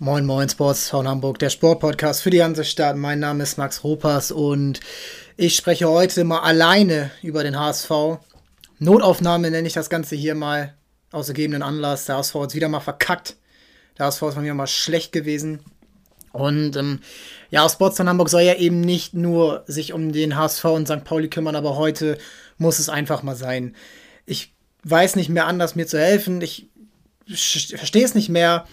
Moin Moin Sports von Hamburg, der Sportpodcast für die Hansestadt. Mein Name ist Max Ropas und ich spreche heute mal alleine über den HSV. Notaufnahme nenne ich das Ganze hier mal aus gegebenen Anlass. Der HSV ist wieder mal verkackt. Der HSV ist von mir mal schlecht gewesen. Und ähm, ja, Sports von Hamburg soll ja eben nicht nur sich um den HSV und St. Pauli kümmern, aber heute muss es einfach mal sein. Ich weiß nicht mehr anders, mir zu helfen. Ich verstehe es nicht mehr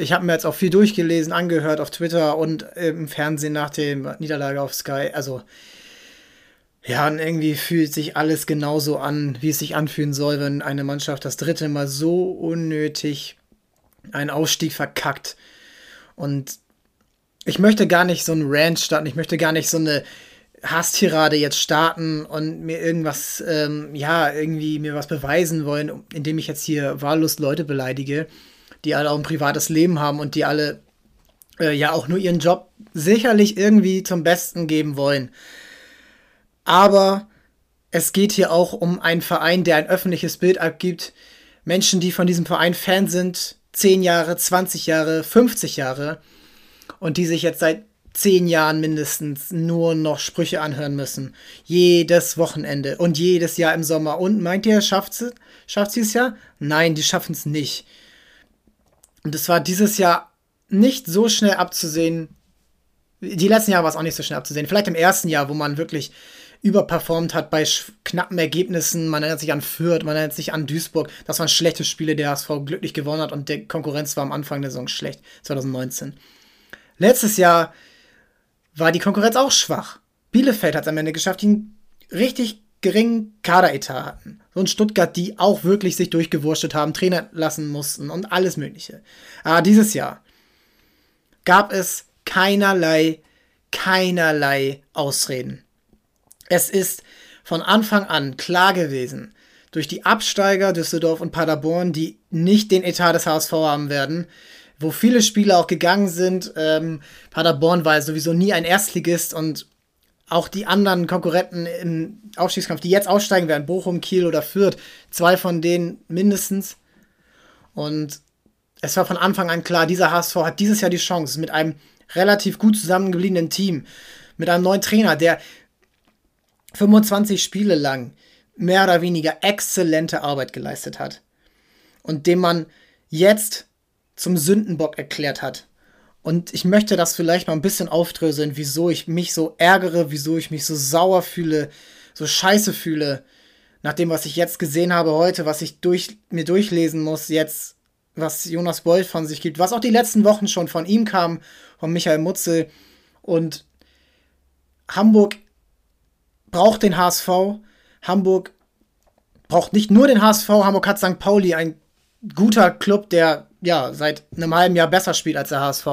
ich habe mir jetzt auch viel durchgelesen, angehört auf Twitter und im Fernsehen nach der Niederlage auf Sky. Also, ja, und irgendwie fühlt sich alles genauso an, wie es sich anfühlen soll, wenn eine Mannschaft das dritte Mal so unnötig einen Ausstieg verkackt. Und ich möchte gar nicht so einen Rant starten, ich möchte gar nicht so eine Hasstirade jetzt starten und mir irgendwas, ähm, ja, irgendwie mir was beweisen wollen, indem ich jetzt hier wahllos Leute beleidige die alle auch ein privates Leben haben und die alle äh, ja auch nur ihren Job sicherlich irgendwie zum Besten geben wollen. Aber es geht hier auch um einen Verein, der ein öffentliches Bild abgibt. Menschen, die von diesem Verein Fan sind, 10 Jahre, 20 Jahre, 50 Jahre und die sich jetzt seit 10 Jahren mindestens nur noch Sprüche anhören müssen. Jedes Wochenende und jedes Jahr im Sommer. Und meint ihr, schafft sie schafft es ja? Nein, die schaffen es nicht. Und es war dieses Jahr nicht so schnell abzusehen. Die letzten Jahre war es auch nicht so schnell abzusehen. Vielleicht im ersten Jahr, wo man wirklich überperformt hat bei knappen Ergebnissen. Man erinnert sich an Fürth, man erinnert sich an Duisburg. Das waren schlechte Spiele, der HSV glücklich gewonnen hat und der Konkurrenz war am Anfang der Saison schlecht, 2019. Letztes Jahr war die Konkurrenz auch schwach. Bielefeld hat es am Ende geschafft, einen richtig geringen Kaderetat hatten. So ein Stuttgart, die auch wirklich sich durchgewurstet haben, Trainer lassen mussten und alles Mögliche. Aber dieses Jahr gab es keinerlei, keinerlei Ausreden. Es ist von Anfang an klar gewesen, durch die Absteiger Düsseldorf und Paderborn, die nicht den Etat des HSV haben werden, wo viele Spieler auch gegangen sind. Ähm, Paderborn war sowieso nie ein Erstligist und auch die anderen Konkurrenten im Aufstiegskampf, die jetzt aussteigen werden, Bochum, Kiel oder Fürth, zwei von denen mindestens. Und es war von Anfang an klar, dieser HSV hat dieses Jahr die Chance mit einem relativ gut zusammengebliebenen Team, mit einem neuen Trainer, der 25 Spiele lang mehr oder weniger exzellente Arbeit geleistet hat und dem man jetzt zum Sündenbock erklärt hat. Und ich möchte das vielleicht mal ein bisschen aufdröseln, wieso ich mich so ärgere, wieso ich mich so sauer fühle, so scheiße fühle, nach dem, was ich jetzt gesehen habe heute, was ich durch, mir durchlesen muss, jetzt, was Jonas Bolt von sich gibt, was auch die letzten Wochen schon von ihm kam, von Michael Mutzel. Und Hamburg braucht den HSV. Hamburg braucht nicht nur den HSV, Hamburg hat St. Pauli, ein guter Club, der ja seit einem halben Jahr besser spielt als der HSV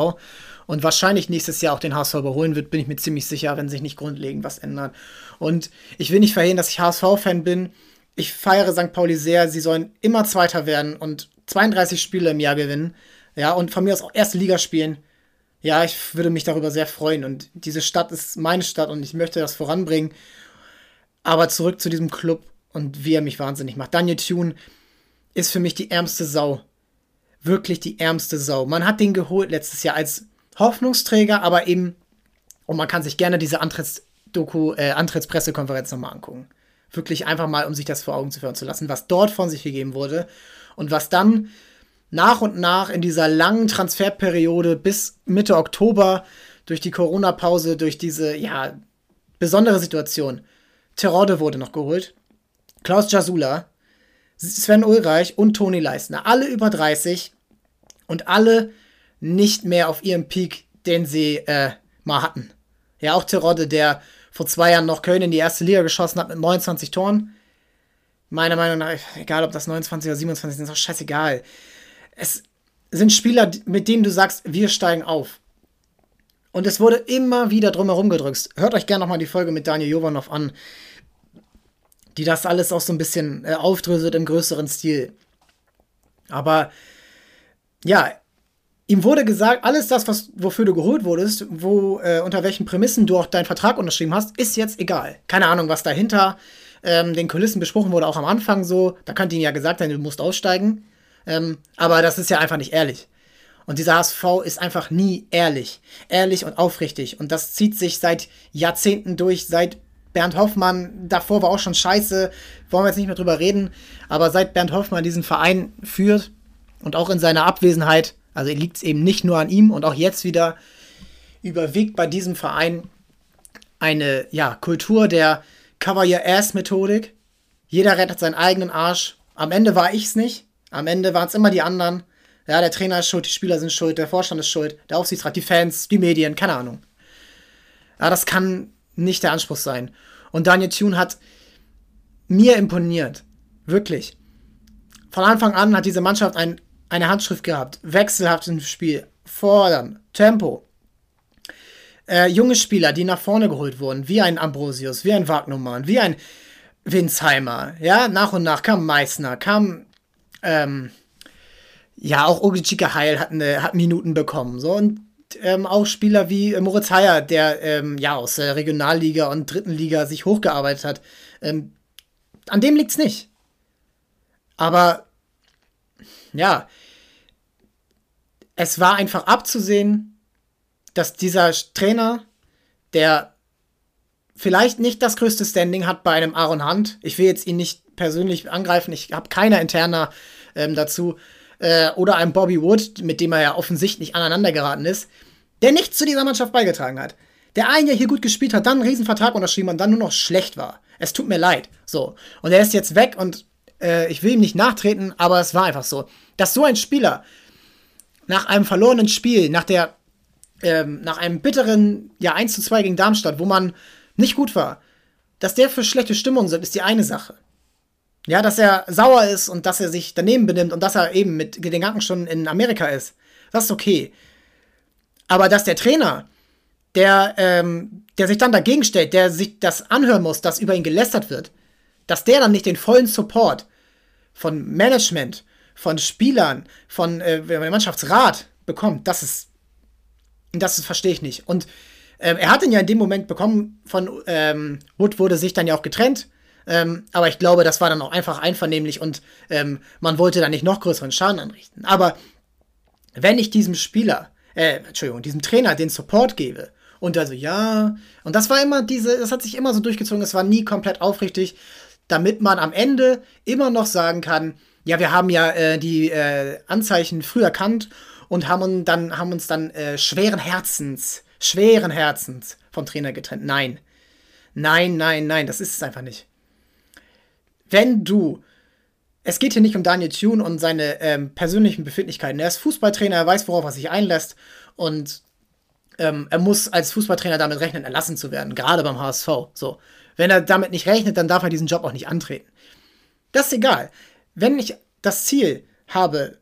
und wahrscheinlich nächstes Jahr auch den HSV überholen wird, bin ich mir ziemlich sicher, wenn sich nicht grundlegend was ändert. Und ich will nicht verhehlen, dass ich HSV-Fan bin. Ich feiere St. Pauli sehr. Sie sollen immer Zweiter werden und 32 Spiele im Jahr gewinnen. Ja, und von mir aus auch erste Liga spielen. Ja, ich würde mich darüber sehr freuen. Und diese Stadt ist meine Stadt und ich möchte das voranbringen. Aber zurück zu diesem Club und wie er mich wahnsinnig macht. Daniel Thune ist für mich die ärmste Sau. Wirklich die ärmste Sau. Man hat den geholt letztes Jahr als Hoffnungsträger, aber eben, und man kann sich gerne diese Antrittsdoku, äh, Antrittspressekonferenz nochmal angucken. Wirklich einfach mal, um sich das vor Augen zu führen zu lassen, was dort von sich gegeben wurde und was dann nach und nach in dieser langen Transferperiode bis Mitte Oktober durch die Corona-Pause, durch diese, ja, besondere Situation. Terode wurde noch geholt. Klaus Jasula, Sven Ulreich und Toni Leisner. Alle über 30 und alle nicht mehr auf ihrem Peak, den sie äh, mal hatten. Ja, auch Terodde, der vor zwei Jahren noch Köln in die erste Liga geschossen hat mit 29 Toren. Meiner Meinung nach, egal ob das 29 oder 27 sind, ist auch scheißegal. Es sind Spieler, mit denen du sagst, wir steigen auf. Und es wurde immer wieder drumherum gedrückt. Hört euch gerne nochmal die Folge mit Daniel Jovanov an die das alles auch so ein bisschen äh, aufdröselt im größeren Stil. Aber ja, ihm wurde gesagt, alles das, was, wofür du geholt wurdest, wo, äh, unter welchen Prämissen du auch deinen Vertrag unterschrieben hast, ist jetzt egal. Keine Ahnung, was dahinter ähm, den Kulissen besprochen wurde, auch am Anfang so. Da könnte ihm ja gesagt sein, du musst aussteigen. Ähm, aber das ist ja einfach nicht ehrlich. Und dieser HSV ist einfach nie ehrlich. Ehrlich und aufrichtig. Und das zieht sich seit Jahrzehnten durch, seit Bernd Hoffmann, davor war auch schon scheiße, wollen wir jetzt nicht mehr drüber reden, aber seit Bernd Hoffmann diesen Verein führt und auch in seiner Abwesenheit, also liegt es eben nicht nur an ihm und auch jetzt wieder überwiegt bei diesem Verein eine ja, Kultur der Cover Your Ass Methodik. Jeder rettet seinen eigenen Arsch. Am Ende war ich es nicht. Am Ende waren es immer die anderen. Ja, der Trainer ist schuld, die Spieler sind schuld, der Vorstand ist schuld, der Aufsichtsrat, die Fans, die Medien, keine Ahnung. Ja, das kann nicht der Anspruch sein. Und Daniel Thune hat mir imponiert. Wirklich. Von Anfang an hat diese Mannschaft ein, eine Handschrift gehabt. Wechselhaft im Spiel. Fordern. Tempo. Äh, junge Spieler, die nach vorne geholt wurden. Wie ein Ambrosius, wie ein Wagnumann, wie ein Winsheimer. Ja, nach und nach kam Meißner, kam ähm, ja, auch Ogichika Heil hat, eine, hat Minuten bekommen. So, und ähm, auch Spieler wie äh, Moritz Heyer, der ähm, ja aus der Regionalliga und dritten Liga sich hochgearbeitet hat. Ähm, an dem liegt's nicht. Aber ja, es war einfach abzusehen, dass dieser Trainer, der vielleicht nicht das größte Standing hat bei einem Aaron Hunt, ich will jetzt ihn nicht persönlich angreifen, ich habe keine interner ähm, dazu, äh, oder einem Bobby Wood, mit dem er ja offensichtlich aneinander geraten ist, der nichts zu dieser Mannschaft beigetragen hat. Der ein Jahr hier gut gespielt hat, dann einen Riesenvertrag unterschrieben und dann nur noch schlecht war. Es tut mir leid. So. Und er ist jetzt weg und äh, ich will ihm nicht nachtreten, aber es war einfach so. Dass so ein Spieler nach einem verlorenen Spiel, nach der, ähm, nach einem bitteren, ja, 1 zu 2 gegen Darmstadt, wo man nicht gut war, dass der für schlechte Stimmung sind, ist die eine Sache. Ja, dass er sauer ist und dass er sich daneben benimmt und dass er eben mit den Gedanken in Amerika ist. Das ist okay. Aber dass der Trainer, der, ähm, der sich dann dagegen stellt, der sich das anhören muss, dass über ihn gelästert wird, dass der dann nicht den vollen Support von Management, von Spielern, von äh, Mannschaftsrat bekommt, das ist, das ist, verstehe ich nicht. Und ähm, er hat ihn ja in dem Moment bekommen von ähm, Wood wurde sich dann ja auch getrennt ähm, aber ich glaube, das war dann auch einfach einvernehmlich und ähm, man wollte da nicht noch größeren Schaden anrichten. Aber wenn ich diesem Spieler, äh, Entschuldigung, diesem Trainer den Support gebe und also ja, und das war immer diese, das hat sich immer so durchgezogen, es war nie komplett aufrichtig, damit man am Ende immer noch sagen kann, ja, wir haben ja äh, die äh, Anzeichen früh erkannt und haben, uns dann, haben uns dann äh, schweren Herzens, schweren Herzens vom Trainer getrennt. Nein. Nein, nein, nein, das ist es einfach nicht wenn du es geht hier nicht um Daniel Thune und seine ähm, persönlichen Befindlichkeiten. Er ist Fußballtrainer, er weiß, worauf er sich einlässt und ähm, er muss als Fußballtrainer damit rechnen, erlassen zu werden, gerade beim HSV. So, wenn er damit nicht rechnet, dann darf er diesen Job auch nicht antreten. Das ist egal. Wenn ich das Ziel habe,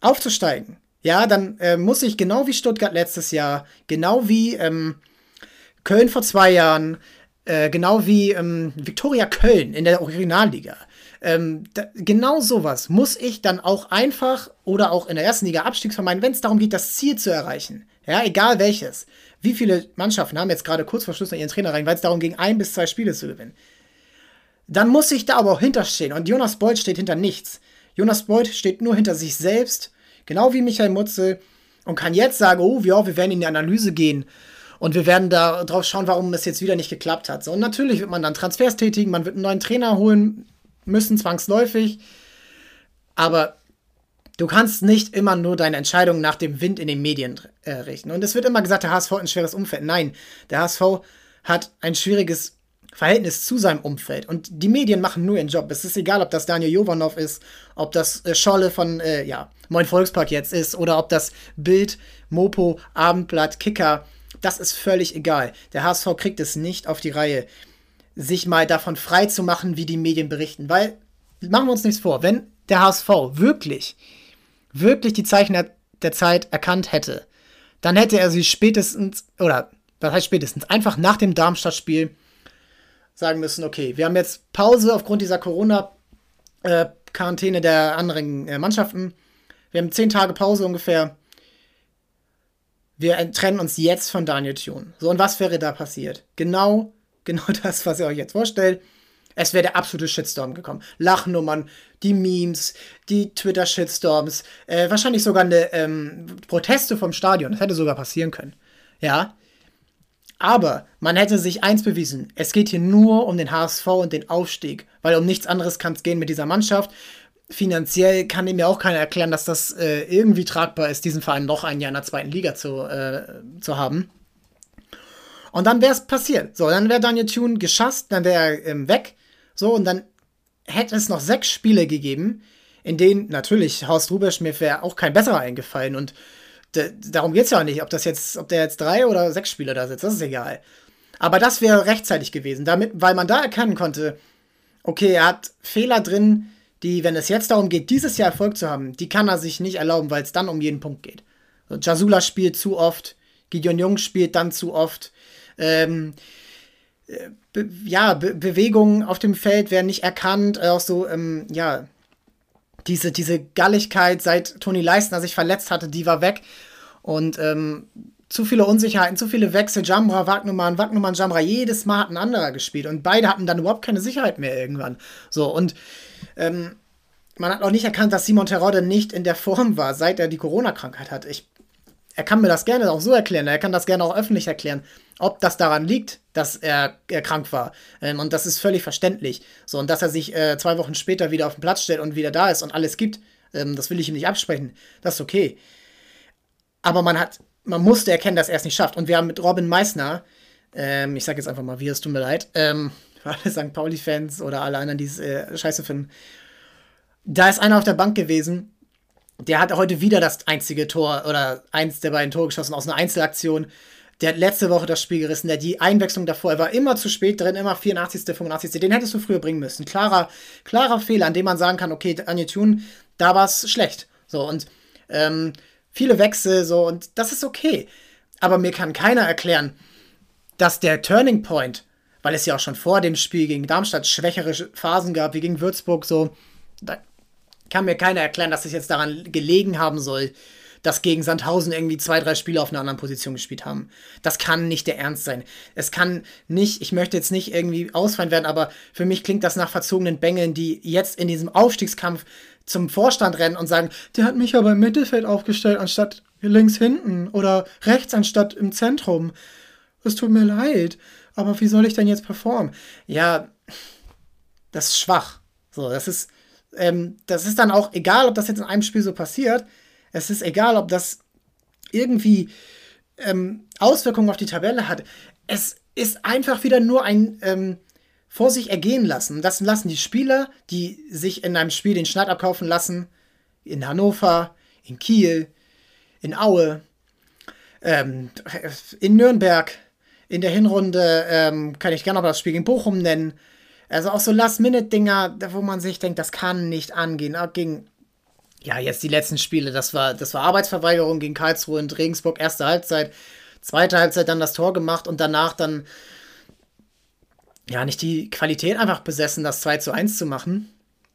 aufzusteigen, ja, dann äh, muss ich genau wie Stuttgart letztes Jahr, genau wie ähm, Köln vor zwei Jahren, äh, genau wie ähm, Viktoria Köln in der Originalliga. Ähm, da, genau sowas muss ich dann auch einfach oder auch in der ersten Liga Abstiegs vermeiden, wenn es darum geht, das Ziel zu erreichen. Ja, egal welches. Wie viele Mannschaften haben jetzt gerade kurz vor Schluss noch ihren Trainer rein, weil es darum ging, ein bis zwei Spiele zu gewinnen. Dann muss ich da aber auch hinterstehen. Und Jonas Beuth steht hinter nichts. Jonas Beuth steht nur hinter sich selbst, genau wie Michael Mutzel, und kann jetzt sagen, oh, ja, wir werden in die Analyse gehen und wir werden da drauf schauen, warum es jetzt wieder nicht geklappt hat. So, und natürlich wird man dann Transfers tätigen, man wird einen neuen Trainer holen müssen, zwangsläufig. Aber du kannst nicht immer nur deine Entscheidungen nach dem Wind in den Medien äh, richten. Und es wird immer gesagt, der HSV hat ein schweres Umfeld. Nein, der HSV hat ein schwieriges Verhältnis zu seinem Umfeld. Und die Medien machen nur ihren Job. Es ist egal, ob das Daniel Jovanov ist, ob das äh, Scholle von, äh, ja, Moin Volkspark jetzt ist oder ob das Bild, Mopo, Abendblatt, Kicker das ist völlig egal. Der HSV kriegt es nicht auf die Reihe, sich mal davon frei zu machen, wie die Medien berichten. Weil, machen wir uns nichts vor, wenn der HSV wirklich, wirklich die Zeichen der, Zeit erkannt hätte, dann hätte er sie spätestens, oder was heißt spätestens, einfach nach dem Darmstadt-Spiel sagen müssen, okay, wir haben jetzt Pause aufgrund dieser Corona-Quarantäne der anderen äh, Mannschaften. Wir haben zehn Tage Pause ungefähr wir trennen uns jetzt von Daniel Thune. So, und was wäre da passiert? Genau, genau das, was ihr euch jetzt vorstellt. Es wäre der absolute Shitstorm gekommen. Lachnummern, die Memes, die Twitter-Shitstorms, äh, wahrscheinlich sogar eine ähm, Proteste vom Stadion. Das hätte sogar passieren können. Ja. Aber man hätte sich eins bewiesen. Es geht hier nur um den HSV und den Aufstieg. Weil um nichts anderes kann es gehen mit dieser Mannschaft. Finanziell kann mir auch keiner erklären, dass das äh, irgendwie tragbar ist, diesen Verein noch ein Jahr in der zweiten Liga zu, äh, zu haben. Und dann wäre es passiert. So, dann wäre Daniel Thune geschasst, dann wäre er ähm, weg. So, und dann hätte es noch sechs Spiele gegeben, in denen natürlich Horst Rubesch mir wäre auch kein besserer eingefallen. Und darum geht es ja auch nicht, ob das jetzt, ob der jetzt drei oder sechs Spiele da sitzt, das ist egal. Aber das wäre rechtzeitig gewesen, damit, weil man da erkennen konnte, okay, er hat Fehler drin, die, wenn es jetzt darum geht, dieses Jahr Erfolg zu haben, die kann er sich nicht erlauben, weil es dann um jeden Punkt geht. Jasula spielt zu oft, Gideon Jung spielt dann zu oft. Ähm, Be ja, Be Bewegungen auf dem Feld werden nicht erkannt, auch so, ähm, ja, diese, diese Galligkeit, seit Toni Leistner sich verletzt hatte, die war weg. Und ähm, zu viele Unsicherheiten, zu viele Wechsel, Jambra, Wagnumann, Wagnumann, Jambra, jedes Mal hat ein anderer gespielt und beide hatten dann überhaupt keine Sicherheit mehr irgendwann. So, und ähm, man hat auch nicht erkannt, dass Simon Terodde nicht in der Form war, seit er die Corona-Krankheit hat. Ich, er kann mir das gerne auch so erklären, er kann das gerne auch öffentlich erklären ob das daran liegt, dass er, er krank war. Ähm, und das ist völlig verständlich. So, und dass er sich äh, zwei Wochen später wieder auf den Platz stellt und wieder da ist und alles gibt, ähm, das will ich ihm nicht absprechen. Das ist okay. Aber man hat, man musste erkennen, dass er es nicht schafft. Und wir haben mit Robin Meissner, ähm, ich sag jetzt einfach mal, wie es tut mir leid, ähm, für alle St. Pauli-Fans oder alle anderen, die es äh, scheiße finden, da ist einer auf der Bank gewesen, der hat heute wieder das einzige Tor oder eins der beiden Tore geschossen aus einer Einzelaktion. Der hat letzte Woche das Spiel gerissen, der die Einwechslung davor, er war immer zu spät drin, immer 84., 85. Den hättest du früher bringen müssen. Klarer, klarer Fehler, an dem man sagen kann, okay, Anja Thun, da war es schlecht. So, und ähm, viele Wechsel, so, und das ist okay. Aber mir kann keiner erklären, dass der Turning Point, weil es ja auch schon vor dem Spiel gegen Darmstadt schwächere Phasen gab, wie gegen Würzburg, so, kann mir keiner erklären, dass es jetzt daran gelegen haben soll, dass gegen Sandhausen irgendwie zwei, drei Spieler auf einer anderen Position gespielt haben. Das kann nicht der Ernst sein. Es kann nicht, ich möchte jetzt nicht irgendwie ausfallen werden, aber für mich klingt das nach verzogenen Bängeln, die jetzt in diesem Aufstiegskampf zum Vorstand rennen und sagen, der hat mich aber im Mittelfeld aufgestellt, anstatt links hinten oder rechts anstatt im Zentrum. Es tut mir leid, aber wie soll ich denn jetzt performen? Ja, das ist schwach. So, das ist, ähm, das ist dann auch egal, ob das jetzt in einem Spiel so passiert. Es ist egal, ob das irgendwie ähm, Auswirkungen auf die Tabelle hat. Es ist einfach wieder nur ein ähm, vor sich ergehen lassen. Das lassen die Spieler, die sich in einem Spiel den Schneid abkaufen lassen, in Hannover, in Kiel, in Aue, ähm, in Nürnberg. In der Hinrunde ähm, kann ich gerne noch das Spiel gegen Bochum nennen. Also auch so Last-Minute-Dinger, wo man sich denkt, das kann nicht angehen. Auch gegen ja, jetzt die letzten Spiele, das war, das war Arbeitsverweigerung gegen Karlsruhe und Regensburg, erste Halbzeit, zweite Halbzeit dann das Tor gemacht und danach dann ja nicht die Qualität einfach besessen, das 2 zu 1 zu machen.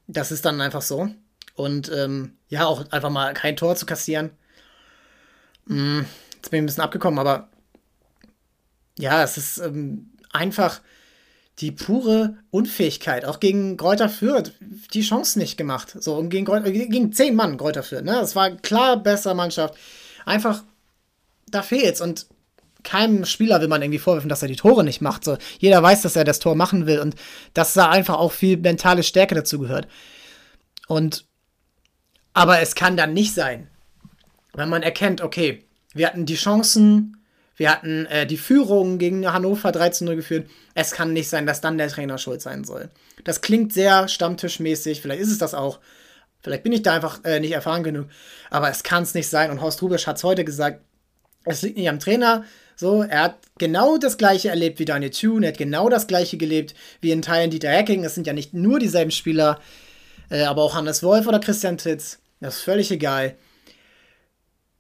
Das ist dann einfach so. Und ähm, ja, auch einfach mal kein Tor zu kassieren. Hm, jetzt bin ich ein bisschen abgekommen, aber ja, es ist ähm, einfach die pure Unfähigkeit, auch gegen Kräuter Fürth, die Chance nicht gemacht. So, und gegen, Kräuter, gegen zehn Mann Kräuter Fürth, ne? Das war klar besser Mannschaft. Einfach, da fehlt's. Und keinem Spieler will man irgendwie vorwerfen, dass er die Tore nicht macht. So, jeder weiß, dass er das Tor machen will und dass da einfach auch viel mentale Stärke dazu gehört. Und, aber es kann dann nicht sein, wenn man erkennt, okay, wir hatten die Chancen, wir hatten äh, die Führung gegen Hannover 13-0 geführt. Es kann nicht sein, dass dann der Trainer schuld sein soll. Das klingt sehr stammtischmäßig, vielleicht ist es das auch. Vielleicht bin ich da einfach äh, nicht erfahren genug. Aber es kann es nicht sein. Und Horst Rubisch hat es heute gesagt, es liegt nicht am Trainer. So, er hat genau das gleiche erlebt wie Daniel Thune, er hat genau das gleiche gelebt wie in Teilen Dieter Hecking. Es sind ja nicht nur dieselben Spieler, äh, aber auch Hannes Wolf oder Christian Titz. Das ist völlig egal.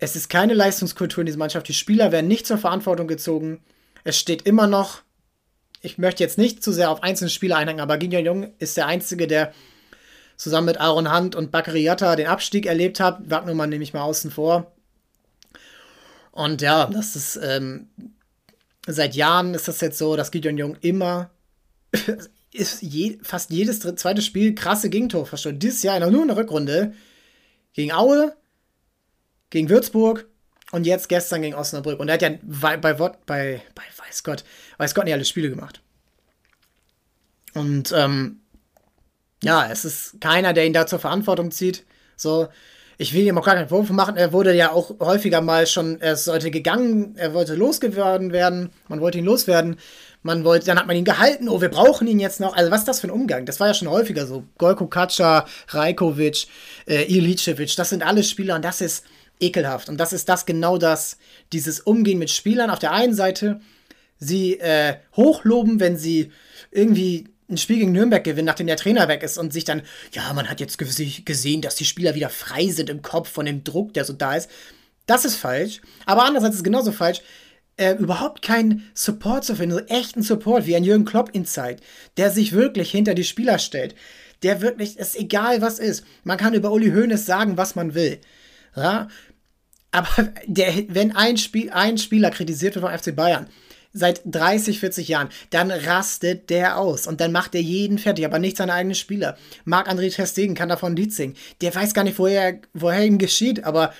Es ist keine Leistungskultur in dieser Mannschaft. Die Spieler werden nicht zur Verantwortung gezogen. Es steht immer noch. Ich möchte jetzt nicht zu sehr auf einzelne Spieler einhängen, aber Gideon Jung ist der Einzige, der zusammen mit Aaron Hunt und Bakary Yatta den Abstieg erlebt hat. Wagnermann nehme ich mal außen vor. Und ja, das ist ähm, seit Jahren ist das jetzt so, dass Gideon Jung immer ist je, fast jedes zweite Spiel krasse Gegentor verstanden. Dieses Jahr nur in der Rückrunde gegen Aue, gegen Würzburg und jetzt gestern gegen Osnabrück. Und er hat ja bei, bei, bei, bei weiß Gott, weiß Gott nicht alle Spiele gemacht. Und ähm, ja, es ist keiner, der ihn da zur Verantwortung zieht. So, ich will ihm auch gar keinen Vorwurf machen. Er wurde ja auch häufiger mal schon, er sollte gegangen, er wollte losgeworden werden, man wollte ihn loswerden. Man wollte, dann hat man ihn gehalten, oh, wir brauchen ihn jetzt noch. Also, was ist das für ein Umgang? Das war ja schon häufiger so. Golko Katscha, Rajkovic, äh, Ilicevic, das sind alle Spieler und das ist ekelhaft. Und das ist das genau das, dieses Umgehen mit Spielern auf der einen Seite, sie äh, hochloben, wenn sie irgendwie ein Spiel gegen Nürnberg gewinnen, nachdem der Trainer weg ist und sich dann, ja, man hat jetzt gesehen, dass die Spieler wieder frei sind im Kopf von dem Druck, der so da ist. Das ist falsch. Aber andererseits ist es genauso falsch, äh, überhaupt keinen Support zu finden, so echten Support wie ein Jürgen Klopp Insight, der sich wirklich hinter die Spieler stellt. Der wirklich, ist egal was ist. Man kann über Uli Hoeneß sagen, was man will. Ja? Aber der, wenn ein, Spiel, ein Spieler kritisiert wird vom FC Bayern, seit 30, 40 Jahren, dann rastet der aus und dann macht er jeden fertig, aber nicht seine eigenen Spieler. Marc-André Testegen kann davon ein Lied singen. Der weiß gar nicht, woher, woher ihm geschieht, aber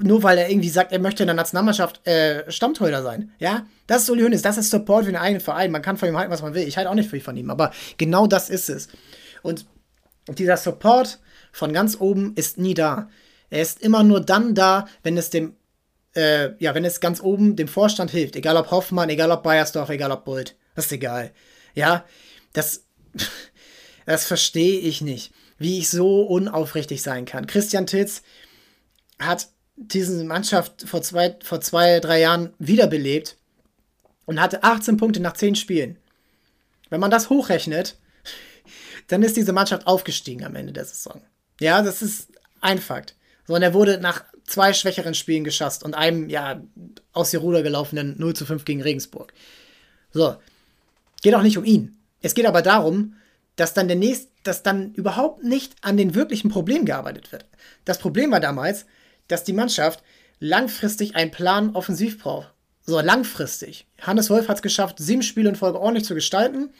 nur weil er irgendwie sagt, er möchte in der Nationalmannschaft äh, Stammtorhüter sein. Ja, das ist Uli Hoeneß, das ist Support für den eigenen Verein. Man kann von ihm halten, was man will. Ich halte auch nicht viel von ihm, aber genau das ist es. Und dieser Support von ganz oben ist nie da. Er ist immer nur dann da, wenn es dem äh, ja, wenn es ganz oben dem Vorstand hilft, egal ob Hoffmann, egal ob Bayersdorf, egal ob Bult, das ist egal. Ja, das, das verstehe ich nicht, wie ich so unaufrichtig sein kann. Christian Titz hat diese Mannschaft vor zwei, vor zwei, drei Jahren wiederbelebt und hatte 18 Punkte nach 10 Spielen. Wenn man das hochrechnet, dann ist diese Mannschaft aufgestiegen am Ende der Saison. Ja, das ist ein Fakt. So, und er wurde nach zwei schwächeren Spielen geschasst und einem, ja, aus der Ruder gelaufenen 0 zu 5 gegen Regensburg. So. Geht auch nicht um ihn. Es geht aber darum, dass dann der nächste, dass dann überhaupt nicht an den wirklichen Problemen gearbeitet wird. Das Problem war damals, dass die Mannschaft langfristig einen Plan offensiv braucht. So langfristig. Hannes Wolf hat es geschafft, sieben Spiele in Folge ordentlich zu gestalten.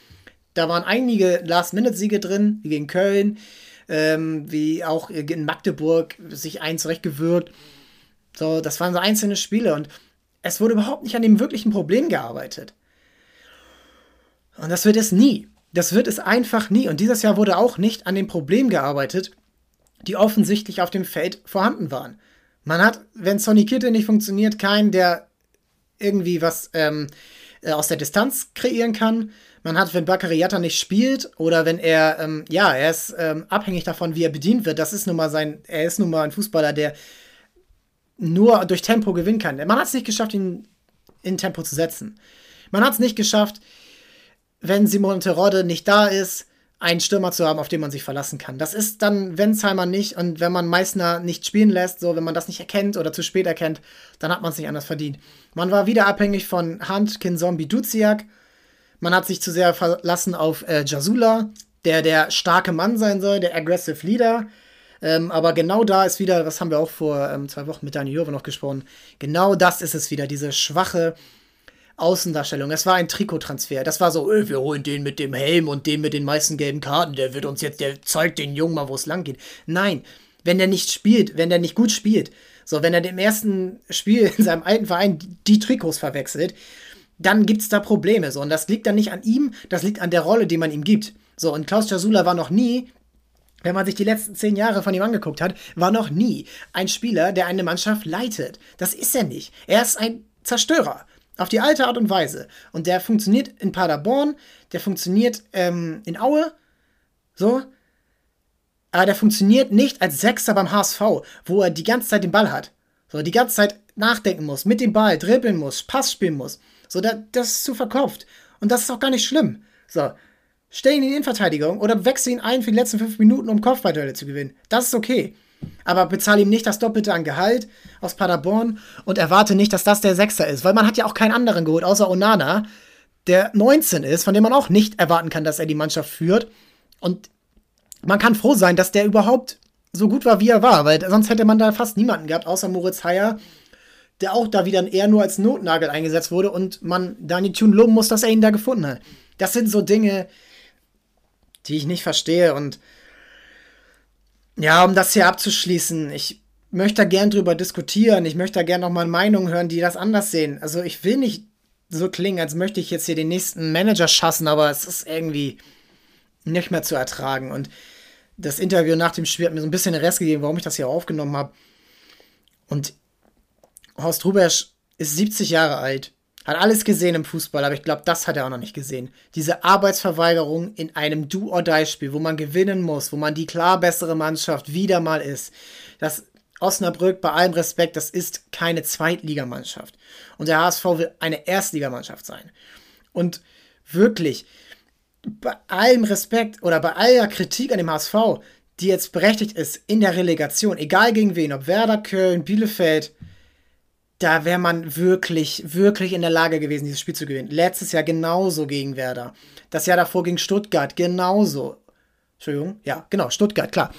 Da waren einige Last-Minute-Siege drin, wie gegen Köln, ähm, wie auch in Magdeburg sich ein zurechtgewürgt. So, das waren so einzelne Spiele und es wurde überhaupt nicht an dem wirklichen Problem gearbeitet. Und das wird es nie. Das wird es einfach nie. Und dieses Jahr wurde auch nicht an dem Problem gearbeitet, die offensichtlich auf dem Feld vorhanden waren. Man hat, wenn Sonny Kitty nicht funktioniert, keinen, der irgendwie was ähm, äh, aus der Distanz kreieren kann. Man hat, wenn Bakariata nicht spielt oder wenn er, ähm, ja, er ist ähm, abhängig davon, wie er bedient wird. Das ist nun mal sein, er ist nun mal ein Fußballer, der nur durch Tempo gewinnen kann. Man hat es nicht geschafft, ihn in Tempo zu setzen. Man hat es nicht geschafft, wenn Simon Terodde nicht da ist, einen Stürmer zu haben, auf den man sich verlassen kann. Das ist dann Wensheimer nicht und wenn man Meißner nicht spielen lässt, so wenn man das nicht erkennt oder zu spät erkennt, dann hat man es nicht anders verdient. Man war wieder abhängig von Hand, Kinzombie, Duziak. Man hat sich zu sehr verlassen auf äh, Jasula, der der starke Mann sein soll, der Aggressive Leader. Ähm, aber genau da ist wieder, das haben wir auch vor ähm, zwei Wochen mit Daniel Jove noch gesprochen, genau das ist es wieder, diese schwache, Außendarstellung. Es war ein Trikottransfer. Das war so, öh, wir holen den mit dem Helm und den mit den meisten gelben Karten. Der wird uns jetzt, der zeigt den Jungen mal, wo es lang geht. Nein, wenn der nicht spielt, wenn der nicht gut spielt, so, wenn er im ersten Spiel in seinem alten Verein die Trikots verwechselt, dann gibt es da Probleme. So, und das liegt dann nicht an ihm, das liegt an der Rolle, die man ihm gibt. So, und Klaus Jasula war noch nie, wenn man sich die letzten zehn Jahre von ihm angeguckt hat, war noch nie ein Spieler, der eine Mannschaft leitet. Das ist er nicht. Er ist ein Zerstörer. Auf die alte Art und Weise. Und der funktioniert in Paderborn, der funktioniert ähm, in Aue, so. Aber der funktioniert nicht als Sechster beim HSV, wo er die ganze Zeit den Ball hat. So, die ganze Zeit nachdenken muss, mit dem Ball dribbeln muss, Pass spielen muss. So, da, das ist zu verkopft. Und das ist auch gar nicht schlimm. So, stell ihn in Innenverteidigung oder wechsel ihn ein für die letzten fünf Minuten, um Kopfballduelle zu gewinnen. Das ist okay aber bezahle ihm nicht das Doppelte an Gehalt aus Paderborn und erwarte nicht, dass das der Sechster ist, weil man hat ja auch keinen anderen geholt, außer Onana, der 19 ist, von dem man auch nicht erwarten kann, dass er die Mannschaft führt. Und man kann froh sein, dass der überhaupt so gut war, wie er war, weil sonst hätte man da fast niemanden gehabt, außer Moritz Heyer, der auch da wieder eher nur als Notnagel eingesetzt wurde und man Daniel Thune loben muss, dass er ihn da gefunden hat. Das sind so Dinge, die ich nicht verstehe. Und ja, um das hier abzuschließen, ich möchte da gern drüber diskutieren. Ich möchte da gern noch mal Meinungen hören, die das anders sehen. Also ich will nicht so klingen, als möchte ich jetzt hier den nächsten Manager schassen, aber es ist irgendwie nicht mehr zu ertragen. Und das Interview nach dem Spiel hat mir so ein bisschen den Rest gegeben, warum ich das hier aufgenommen habe. Und Horst Rubesch ist 70 Jahre alt, hat alles gesehen im Fußball, aber ich glaube, das hat er auch noch nicht gesehen. Diese Arbeitsverweigerung in einem Do-or-Die-Spiel, wo man gewinnen muss, wo man die klar bessere Mannschaft wieder mal ist. Das Osnabrück, bei allem Respekt, das ist keine Zweitligamannschaft. Und der HSV will eine Erstligamannschaft sein. Und wirklich, bei allem Respekt oder bei aller Kritik an dem HSV, die jetzt berechtigt ist in der Relegation, egal gegen wen, ob Werder, Köln, Bielefeld, da wäre man wirklich, wirklich in der Lage gewesen, dieses Spiel zu gewinnen. Letztes Jahr genauso gegen Werder. Das Jahr davor gegen Stuttgart genauso. Entschuldigung, ja, genau, Stuttgart, klar.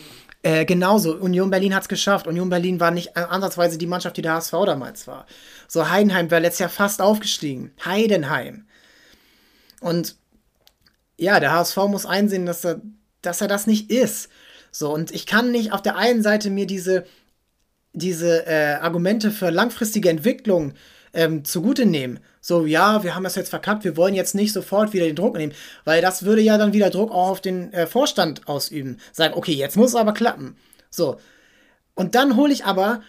Äh, genauso, Union Berlin hat es geschafft. Union Berlin war nicht ansatzweise die Mannschaft, die der HSV damals war. So, Heidenheim war letztes Jahr fast aufgestiegen. Heidenheim. Und ja, der HSV muss einsehen, dass er, dass er das nicht ist. So, und ich kann nicht auf der einen Seite mir diese, diese äh, Argumente für langfristige Entwicklung ähm, zugute nehmen. So, ja, wir haben das jetzt verkackt, wir wollen jetzt nicht sofort wieder den Druck nehmen, weil das würde ja dann wieder Druck auch auf den äh, Vorstand ausüben. Sagen, okay, jetzt muss es aber klappen. So. Und dann hole ich aber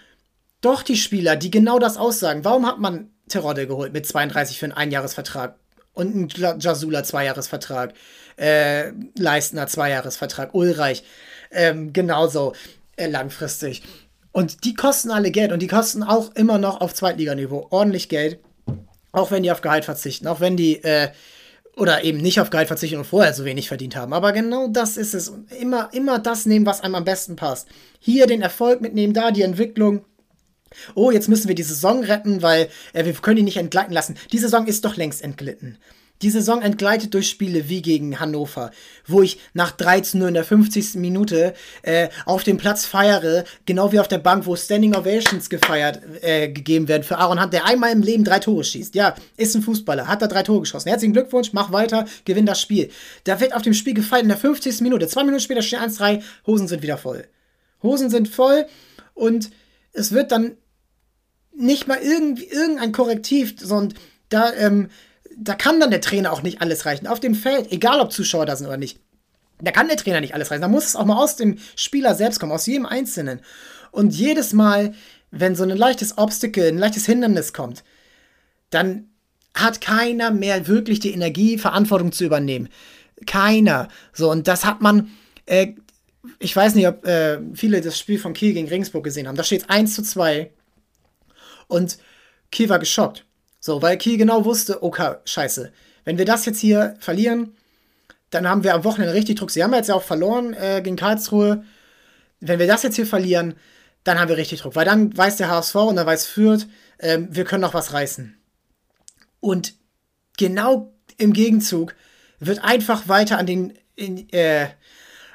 doch die Spieler, die genau das aussagen. Warum hat man Terodde geholt mit 32 für einen Einjahresvertrag? und ein Jasula Zweijahresvertrag, äh, Leistner Zweijahresvertrag, Ulreich ähm, genauso äh, langfristig. Und die kosten alle Geld und die kosten auch immer noch auf Zweitliganiveau ordentlich Geld, auch wenn die auf Gehalt verzichten, auch wenn die äh, oder eben nicht auf Gehalt verzichten und vorher so wenig verdient haben. Aber genau das ist es. Immer, immer das nehmen, was einem am besten passt. Hier den Erfolg mitnehmen, da die Entwicklung oh, jetzt müssen wir die Saison retten, weil äh, wir können die nicht entgleiten lassen. Die Saison ist doch längst entglitten. Die Saison entgleitet durch Spiele wie gegen Hannover, wo ich nach 13 Uhr in der 50. Minute äh, auf dem Platz feiere, genau wie auf der Bank, wo Standing Ovations gefeiert äh, gegeben werden für Aaron Hunt, der einmal im Leben drei Tore schießt. Ja, ist ein Fußballer, hat da drei Tore geschossen. Herzlichen Glückwunsch, mach weiter, gewinn das Spiel. Da wird auf dem Spiel gefeiert in der 50. Minute. Zwei Minuten später steht 1-3, Hosen sind wieder voll. Hosen sind voll und es wird dann nicht mal irgendwie irgendein Korrektiv, sondern da, ähm, da kann dann der Trainer auch nicht alles reichen. Auf dem Feld, egal ob Zuschauer da sind oder nicht. Da kann der Trainer nicht alles reichen. Da muss es auch mal aus dem Spieler selbst kommen, aus jedem Einzelnen. Und jedes Mal, wenn so ein leichtes Obstacle, ein leichtes Hindernis kommt, dann hat keiner mehr wirklich die Energie, Verantwortung zu übernehmen. Keiner. So, und das hat man, äh, ich weiß nicht, ob äh, viele das Spiel von Kiel gegen Regensburg gesehen haben. Da steht es 1 zu 2 und Kiel war geschockt. So, weil Kiel genau wusste, okay, scheiße, wenn wir das jetzt hier verlieren, dann haben wir am Wochenende richtig Druck. Sie haben jetzt ja auch verloren äh, gegen Karlsruhe. Wenn wir das jetzt hier verlieren, dann haben wir richtig Druck. Weil dann weiß der HSV und dann weiß Fürth, äh, wir können noch was reißen. Und genau im Gegenzug wird einfach weiter an den, in, äh,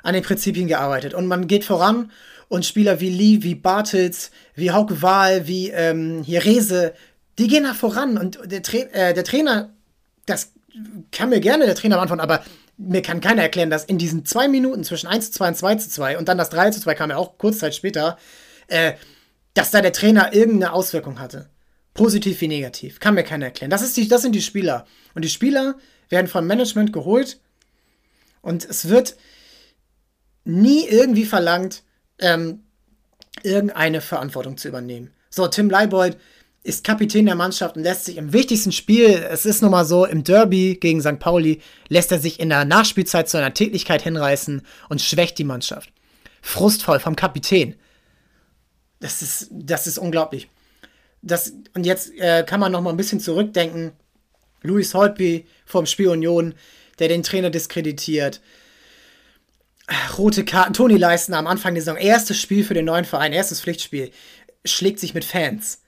an den Prinzipien gearbeitet. Und man geht voran und Spieler wie Lee, wie Bartels, wie Hauke Wahl, wie ähm, hier Rese, die gehen da voran. Und der, Tra äh, der Trainer, das kann mir gerne der Trainer beantworten, aber mir kann keiner erklären, dass in diesen zwei Minuten zwischen 1 zu 2 und 2 zu 2 und dann das 3 zu 2 kam ja auch kurz Zeit später, äh, dass da der Trainer irgendeine Auswirkung hatte. Positiv wie negativ. Kann mir keiner erklären. Das, ist die, das sind die Spieler. Und die Spieler werden vom Management geholt und es wird nie irgendwie verlangt, ähm, irgendeine Verantwortung zu übernehmen. So, Tim Leibold ist Kapitän der Mannschaft und lässt sich im wichtigsten Spiel, es ist nun mal so, im Derby gegen St. Pauli, lässt er sich in der Nachspielzeit zu einer Tätigkeit hinreißen und schwächt die Mannschaft. Frustvoll vom Kapitän. Das ist, das ist unglaublich. Das, und jetzt äh, kann man noch mal ein bisschen zurückdenken. Louis Holtby vom Spiel Union, der den Trainer diskreditiert, rote Karten. Toni Leisten am Anfang der Saison, erstes Spiel für den neuen Verein, erstes Pflichtspiel, schlägt sich mit Fans.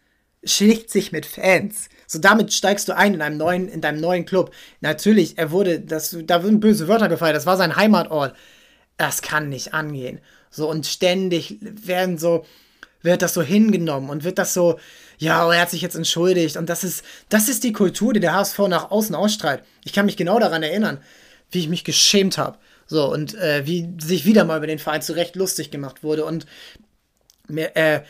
Schlägt sich mit Fans. So, damit steigst du ein in einem neuen, in deinem neuen Club. Natürlich, er wurde, das, da wurden böse Wörter gefeiert, das war sein Heimatort. Das kann nicht angehen. So, und ständig werden so, wird das so hingenommen und wird das so, ja, er hat sich jetzt entschuldigt. Und das ist, das ist die Kultur, die der HSV nach außen ausstrahlt. Ich kann mich genau daran erinnern, wie ich mich geschämt habe. So, und äh, wie sich wieder mal über den Verein zurecht lustig gemacht wurde. Und mehr, äh,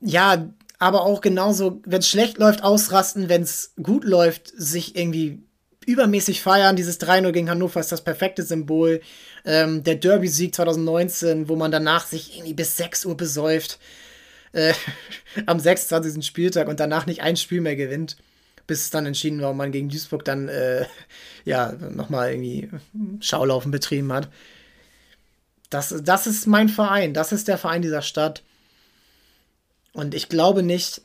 ja, aber auch genauso, wenn es schlecht läuft, ausrasten, wenn es gut läuft, sich irgendwie übermäßig feiern. Dieses 3-0 gegen Hannover ist das perfekte Symbol. Ähm, der Derby-Sieg 2019, wo man danach sich irgendwie bis 6 Uhr besäuft. Äh, am 26. Spieltag und danach nicht ein Spiel mehr gewinnt bis es dann entschieden war, ob man gegen Duisburg dann äh, ja nochmal irgendwie Schaulaufen betrieben hat. Das, das ist mein Verein, das ist der Verein dieser Stadt. Und ich glaube nicht,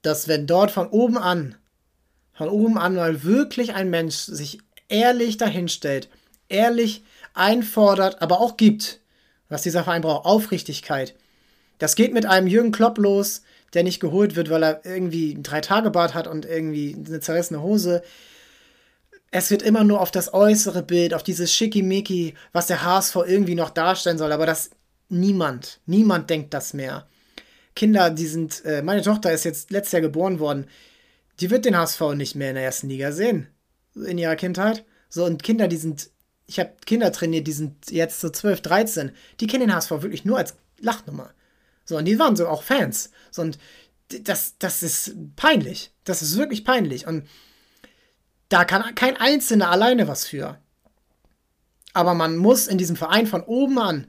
dass wenn dort von oben an, von oben an mal wirklich ein Mensch sich ehrlich dahinstellt, ehrlich einfordert, aber auch gibt, was dieser Verein braucht, Aufrichtigkeit. Das geht mit einem Jürgen Klopp los, der nicht geholt wird, weil er irgendwie ein Drei-Tage-Bart hat und irgendwie eine zerrissene Hose. Es wird immer nur auf das äußere Bild, auf dieses Schickimicki, was der HSV irgendwie noch darstellen soll, aber das niemand, niemand denkt das mehr. Kinder, die sind, äh, meine Tochter ist jetzt letztes Jahr geboren worden, die wird den HSV nicht mehr in der ersten Liga sehen, in ihrer Kindheit. So, und Kinder, die sind, ich habe Kinder trainiert, die sind jetzt so 12, 13, die kennen den HSV wirklich nur als Lachnummer. So, und die waren so auch Fans. So, und das, das ist peinlich. Das ist wirklich peinlich. Und da kann kein Einzelner alleine was für. Aber man muss in diesem Verein von oben an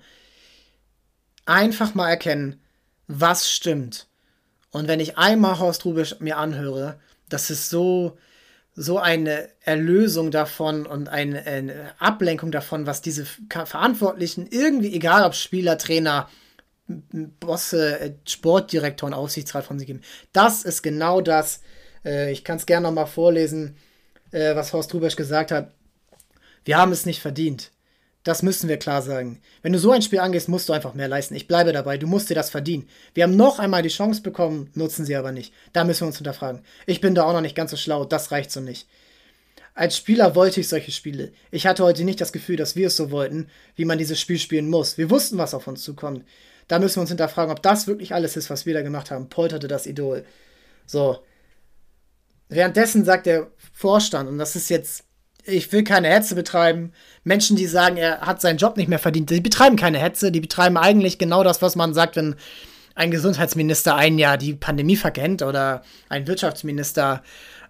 einfach mal erkennen, was stimmt. Und wenn ich einmal Horst Rubisch mir anhöre, das ist so, so eine Erlösung davon und eine, eine Ablenkung davon, was diese Verantwortlichen irgendwie, egal ob Spieler, Trainer, Bosse, äh, Sportdirektor und Aufsichtsrat von sich geben. Das ist genau das. Äh, ich kann es gerne nochmal vorlesen, äh, was Horst Rubesch gesagt hat. Wir haben es nicht verdient. Das müssen wir klar sagen. Wenn du so ein Spiel angehst, musst du einfach mehr leisten. Ich bleibe dabei, du musst dir das verdienen. Wir haben noch einmal die Chance bekommen, nutzen sie aber nicht. Da müssen wir uns hinterfragen. Ich bin da auch noch nicht ganz so schlau, das reicht so nicht. Als Spieler wollte ich solche Spiele. Ich hatte heute nicht das Gefühl, dass wir es so wollten, wie man dieses Spiel spielen muss. Wir wussten, was auf uns zukommt. Da müssen wir uns hinterfragen, ob das wirklich alles ist, was wir da gemacht haben. Polterte das Idol. So. Währenddessen sagt der Vorstand, und das ist jetzt, ich will keine Hetze betreiben. Menschen, die sagen, er hat seinen Job nicht mehr verdient, die betreiben keine Hetze, die betreiben eigentlich genau das, was man sagt, wenn ein Gesundheitsminister ein Jahr die Pandemie verkennt oder ein Wirtschaftsminister,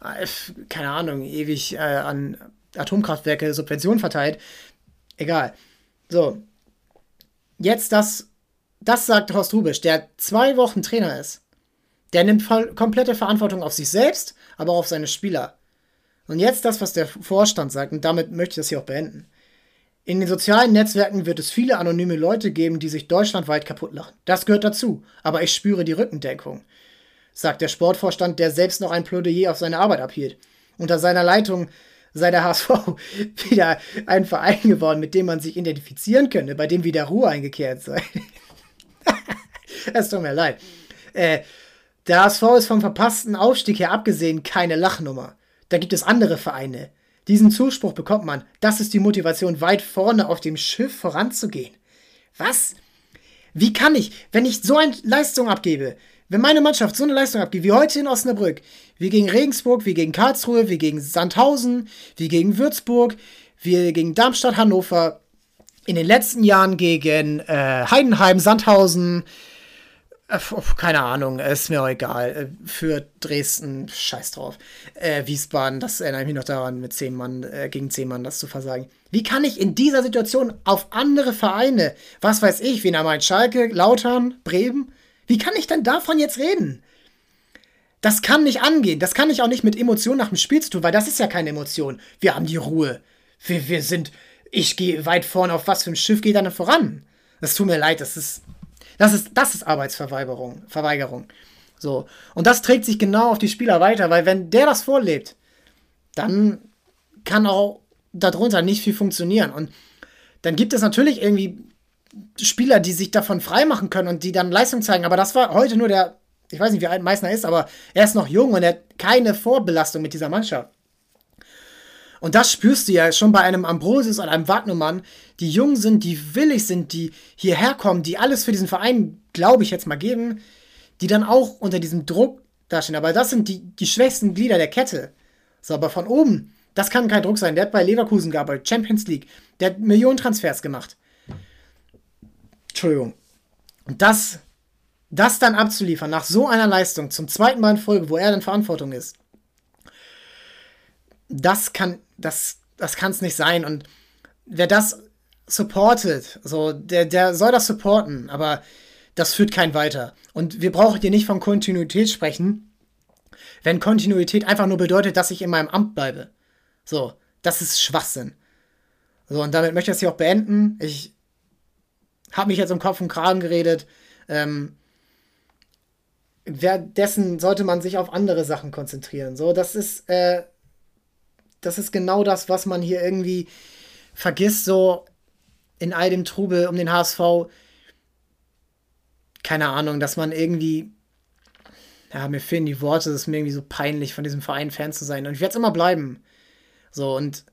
äh, keine Ahnung, ewig äh, an Atomkraftwerke Subventionen verteilt. Egal. So. Jetzt das das sagt Horst Rubisch, der zwei Wochen Trainer ist. Der nimmt komplette Verantwortung auf sich selbst, aber auch auf seine Spieler. Und jetzt das, was der Vorstand sagt, und damit möchte ich das hier auch beenden. In den sozialen Netzwerken wird es viele anonyme Leute geben, die sich deutschlandweit kaputt lachen. Das gehört dazu, aber ich spüre die Rückendeckung, sagt der Sportvorstand, der selbst noch ein Plädoyer auf seine Arbeit abhielt. Unter seiner Leitung sei der HSV wieder ein Verein geworden, mit dem man sich identifizieren könnte, bei dem wieder Ruhe eingekehrt sei. es tut mir leid. Äh, der HSV ist vom verpassten Aufstieg her abgesehen keine Lachnummer. Da gibt es andere Vereine. Diesen Zuspruch bekommt man. Das ist die Motivation, weit vorne auf dem Schiff voranzugehen. Was? Wie kann ich, wenn ich so eine Leistung abgebe, wenn meine Mannschaft so eine Leistung abgibt, wie heute in Osnabrück, wie gegen Regensburg, wie gegen Karlsruhe, wie gegen Sandhausen, wie gegen Würzburg, wie gegen Darmstadt, Hannover, in den letzten Jahren gegen äh, Heidenheim, Sandhausen, keine Ahnung, ist mir auch egal. Äh, für Dresden, scheiß drauf. Äh, Wiesbaden, das erinnere ich mich noch daran, mit zehn Mann, äh, gegen zehn Mann das zu versagen. Wie kann ich in dieser Situation auf andere Vereine, was weiß ich, Wiener Main, Schalke, Lautern, Bremen, wie kann ich denn davon jetzt reden? Das kann nicht angehen. Das kann ich auch nicht mit Emotionen nach dem Spiel zu tun, weil das ist ja keine Emotion. Wir haben die Ruhe. Wir, wir sind, ich gehe weit vorne, auf was für ein Schiff geht dann voran? Das tut mir leid, das ist, das ist, das ist Arbeitsverweigerung, Verweigerung. So. Und das trägt sich genau auf die Spieler weiter, weil wenn der das vorlebt, dann kann auch darunter nicht viel funktionieren. Und dann gibt es natürlich irgendwie Spieler, die sich davon freimachen können und die dann Leistung zeigen. Aber das war heute nur der, ich weiß nicht, wie alt Meißner ist, aber er ist noch jung und er hat keine Vorbelastung mit dieser Mannschaft. Und das spürst du ja schon bei einem Ambrosius und einem Wagnermann, die jung sind, die willig sind, die hierher kommen, die alles für diesen Verein, glaube ich, jetzt mal geben, die dann auch unter diesem Druck dastehen. Aber das sind die, die schwächsten Glieder der Kette. So, aber von oben, Das kann kein Druck sein. Der hat bei Leverkusen gearbeitet, Champions League. Der hat Millionen Transfers gemacht. Entschuldigung. Und das, das dann abzuliefern nach so einer Leistung zum zweiten Mal in Folge, wo er dann Verantwortung ist, das kann, das, das kann es nicht sein. Und wer das supportet, so, der, der soll das supporten, aber das führt keinen weiter. Und wir brauchen hier nicht von Kontinuität sprechen, wenn Kontinuität einfach nur bedeutet, dass ich in meinem Amt bleibe. So, das ist Schwachsinn. So, und damit möchte ich das hier auch beenden. Ich habe mich jetzt um Kopf und Kragen geredet. Ähm, währenddessen sollte man sich auf andere Sachen konzentrieren. So, das ist, äh, das ist genau das, was man hier irgendwie vergisst, so in all dem Trubel um den HSV. Keine Ahnung, dass man irgendwie. Ja, mir fehlen die Worte, es ist mir irgendwie so peinlich, von diesem Verein Fan zu sein. Und ich werde es immer bleiben. So, und.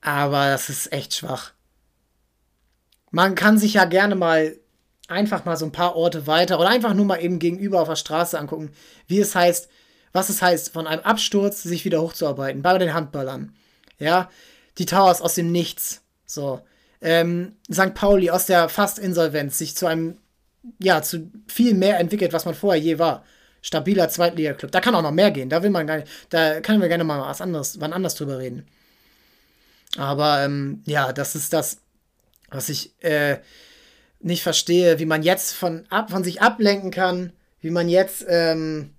Aber das ist echt schwach. Man kann sich ja gerne mal einfach mal so ein paar Orte weiter oder einfach nur mal eben gegenüber auf der Straße angucken, wie es heißt, was es heißt, von einem Absturz sich wieder hochzuarbeiten, bei den Handballern. Ja, die Towers aus dem Nichts. So. Ähm, St. Pauli aus der Fast-Insolvenz sich zu einem, ja, zu viel mehr entwickelt, was man vorher je war. Stabiler Zweitliga-Club. Da kann auch noch mehr gehen. Da will man gar nicht, da können wir gerne mal was anderes, wann anders drüber reden. Aber ähm, ja, das ist das, was ich äh, nicht verstehe, wie man jetzt von, ab, von sich ablenken kann, wie man jetzt ähm,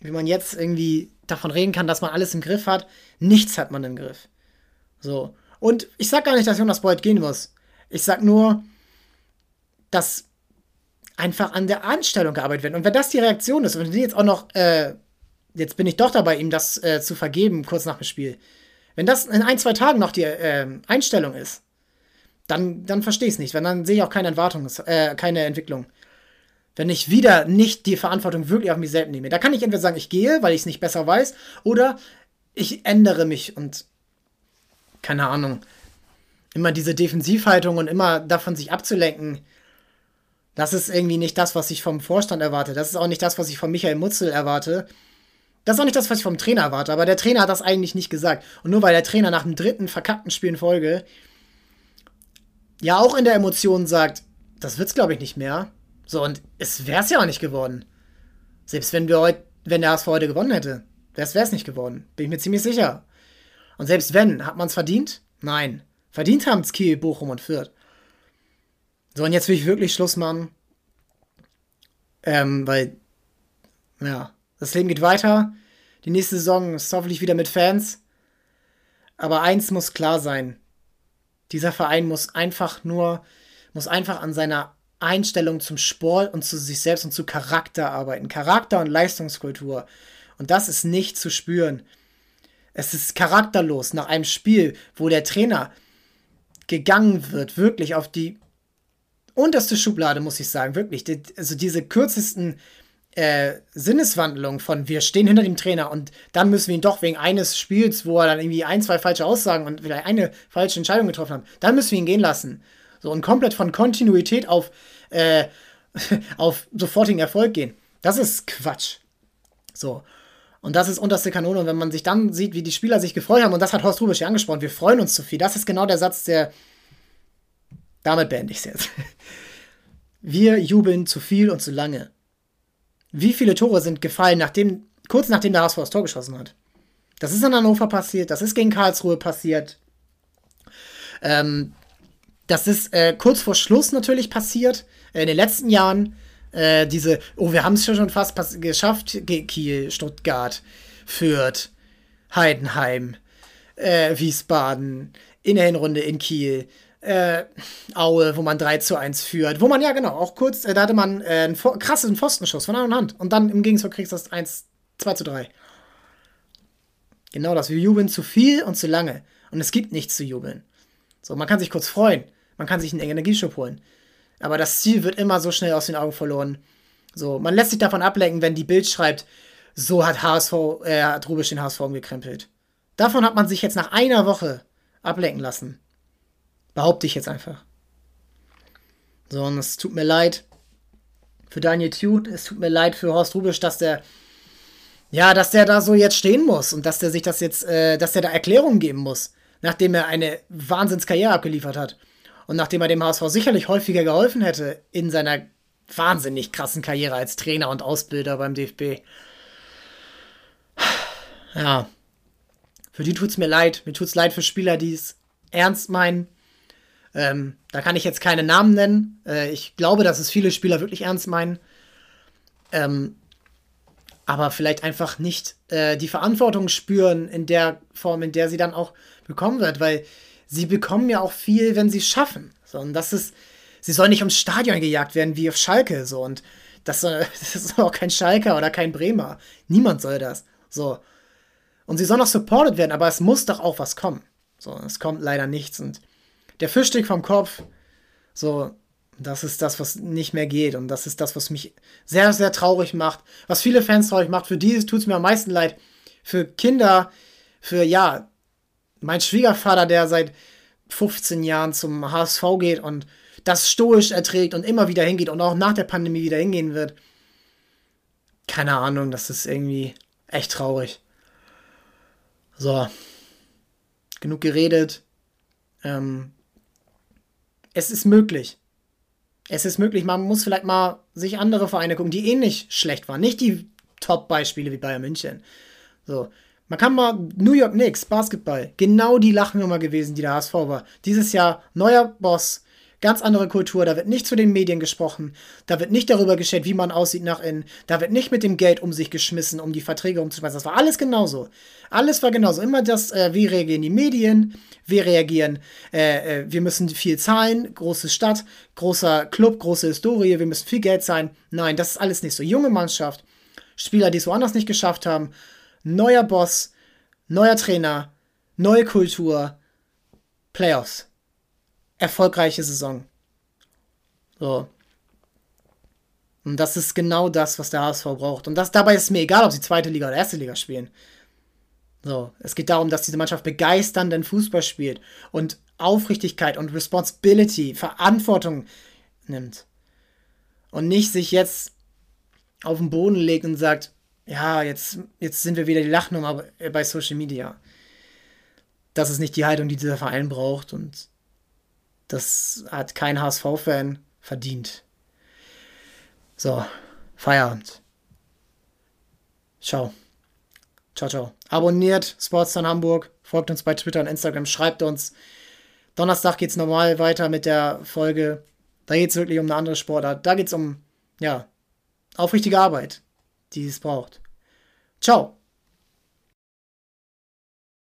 wie man jetzt irgendwie davon reden kann, dass man alles im Griff hat. Nichts hat man im Griff. So. Und ich sag gar nicht, dass Jonas Boyd gehen muss. Ich sag nur, dass einfach an der Anstellung gearbeitet wird. Und wenn das die Reaktion ist, und die jetzt auch noch, äh, jetzt bin ich doch dabei, ihm das äh, zu vergeben, kurz nach dem Spiel. Wenn das in ein, zwei Tagen noch die äh, Einstellung ist, dann, dann verstehe ich es nicht. Wenn dann sehe ich auch keine Entwartung, äh, keine Entwicklung wenn ich wieder nicht die Verantwortung wirklich auf mich selbst nehme. Da kann ich entweder sagen, ich gehe, weil ich es nicht besser weiß, oder ich ändere mich und keine Ahnung. Immer diese Defensivhaltung und immer davon sich abzulenken, das ist irgendwie nicht das, was ich vom Vorstand erwarte. Das ist auch nicht das, was ich von Michael Mutzel erwarte. Das ist auch nicht das, was ich vom Trainer erwarte. Aber der Trainer hat das eigentlich nicht gesagt. Und nur weil der Trainer nach dem dritten verkackten Spiel in Folge ja auch in der Emotion sagt, das wird's glaube ich nicht mehr, so, und es wäre es ja auch nicht geworden. Selbst wenn wir heute, wenn der HSV heute gewonnen hätte, wäre es nicht geworden. Bin ich mir ziemlich sicher. Und selbst wenn, hat man es verdient? Nein. Verdient haben es Kiel, Bochum und Fürth. So, und jetzt will ich wirklich Schluss machen. Ähm, weil, ja, das Leben geht weiter. Die nächste Saison ist hoffentlich wieder mit Fans. Aber eins muss klar sein. Dieser Verein muss einfach nur, muss einfach an seiner Einstellung zum Sport und zu sich selbst und zu Charakter arbeiten. Charakter und Leistungskultur. Und das ist nicht zu spüren. Es ist charakterlos nach einem Spiel, wo der Trainer gegangen wird, wirklich auf die unterste Schublade, muss ich sagen, wirklich. Also diese kürzesten äh, Sinneswandlungen von wir stehen hinter dem Trainer und dann müssen wir ihn doch wegen eines Spiels, wo er dann irgendwie ein, zwei falsche Aussagen und vielleicht eine falsche Entscheidung getroffen hat, dann müssen wir ihn gehen lassen. So und komplett von Kontinuität auf, äh, auf sofortigen Erfolg gehen. Das ist Quatsch. So. Und das ist unterste Kanone. Und wenn man sich dann sieht, wie die Spieler sich gefreut haben, und das hat Horst Rubisch ja angesprochen, wir freuen uns zu viel. Das ist genau der Satz, der. Damit beende ich es jetzt. Wir jubeln zu viel und zu lange. Wie viele Tore sind gefallen, nachdem, kurz nachdem der HSV das Tor geschossen hat? Das ist in Hannover passiert, das ist gegen Karlsruhe passiert. Ähm, das ist äh, kurz vor Schluss natürlich passiert, äh, in den letzten Jahren. Äh, diese, oh, wir haben es schon fast geschafft, Kiel, Stuttgart, Fürth, Heidenheim, äh, Wiesbaden, in der Hinrunde in Kiel, äh, Aue, wo man 3 zu 1 führt, wo man ja genau, auch kurz, da hatte man einen krassen Pfostenschuss von Hand und Hand und dann im Gegenzug kriegst du das 1, 2 zu 3. Genau das, wir jubeln zu viel und zu lange und es gibt nichts zu jubeln. So, man kann sich kurz freuen. Man kann sich einen Energieschub holen. Aber das Ziel wird immer so schnell aus den Augen verloren. So, man lässt sich davon ablenken, wenn die Bild schreibt, so hat HSV, äh, hat Rubisch den HSV umgekrempelt. Davon hat man sich jetzt nach einer Woche ablenken lassen. Behaupte ich jetzt einfach. So, und es tut mir leid für Daniel Tute, es tut mir leid für Horst Rubisch, dass der ja, dass der da so jetzt stehen muss und dass der sich das jetzt, äh, dass der da Erklärungen geben muss, nachdem er eine Wahnsinnskarriere abgeliefert hat. Und nachdem er dem HSV sicherlich häufiger geholfen hätte in seiner wahnsinnig krassen Karriere als Trainer und Ausbilder beim DFB. Ja. Für die tut's mir leid. Mir tut's leid für Spieler, die es ernst meinen. Ähm, da kann ich jetzt keine Namen nennen. Äh, ich glaube, dass es viele Spieler wirklich ernst meinen. Ähm, aber vielleicht einfach nicht äh, die Verantwortung spüren in der Form, in der sie dann auch bekommen wird, weil sie bekommen ja auch viel, wenn sie es schaffen. So, und das ist, sie sollen nicht ums Stadion gejagt werden wie auf Schalke, so, und das, das ist auch kein Schalker oder kein Bremer. Niemand soll das. So. Und sie sollen auch supported werden, aber es muss doch auch was kommen. So, es kommt leider nichts. Und der Fischstick vom Kopf, so, das ist das, was nicht mehr geht. Und das ist das, was mich sehr, sehr traurig macht. Was viele Fans traurig macht. Für die tut es mir am meisten leid. Für Kinder, für, ja, mein Schwiegervater, der seit 15 Jahren zum HSV geht und das stoisch erträgt und immer wieder hingeht und auch nach der Pandemie wieder hingehen wird. Keine Ahnung, das ist irgendwie echt traurig. So. Genug geredet. Ähm, es ist möglich. Es ist möglich, man muss vielleicht mal sich andere Vereine gucken, die ähnlich eh schlecht waren. Nicht die Top-Beispiele wie Bayern München. So. Man kann mal New York Knicks, Basketball, genau die Lachnummer gewesen, die der HSV war. Dieses Jahr neuer Boss, ganz andere Kultur, da wird nicht zu den Medien gesprochen, da wird nicht darüber geschätzt, wie man aussieht nach innen, da wird nicht mit dem Geld um sich geschmissen, um die Verträge umzuschmeißen. Das war alles genauso. Alles war genauso. Immer das, äh, wie reagieren die Medien, wie reagieren, äh, äh, wir müssen viel zahlen, große Stadt, großer Club, große Historie, wir müssen viel Geld zahlen. Nein, das ist alles nicht so. Junge Mannschaft, Spieler, die es woanders nicht geschafft haben, neuer Boss, neuer Trainer, neue Kultur, Playoffs. Erfolgreiche Saison. So. Und das ist genau das, was der HSV braucht. Und das, dabei ist mir egal, ob sie zweite Liga oder erste Liga spielen. So, es geht darum, dass diese Mannschaft begeisternden Fußball spielt und Aufrichtigkeit und Responsibility, Verantwortung nimmt. Und nicht sich jetzt auf den Boden legt und sagt, ja, jetzt, jetzt sind wir wieder die Lachnummer bei Social Media. Das ist nicht die Haltung, die dieser Verein braucht und das hat kein HSV-Fan verdient. So, Feierabend. Ciao. Ciao, ciao. Abonniert Sportstern Hamburg, folgt uns bei Twitter und Instagram, schreibt uns. Donnerstag geht es normal weiter mit der Folge. Da geht es wirklich um eine andere Sportart. Da geht es um, ja, aufrichtige Arbeit, die es braucht. Ciao.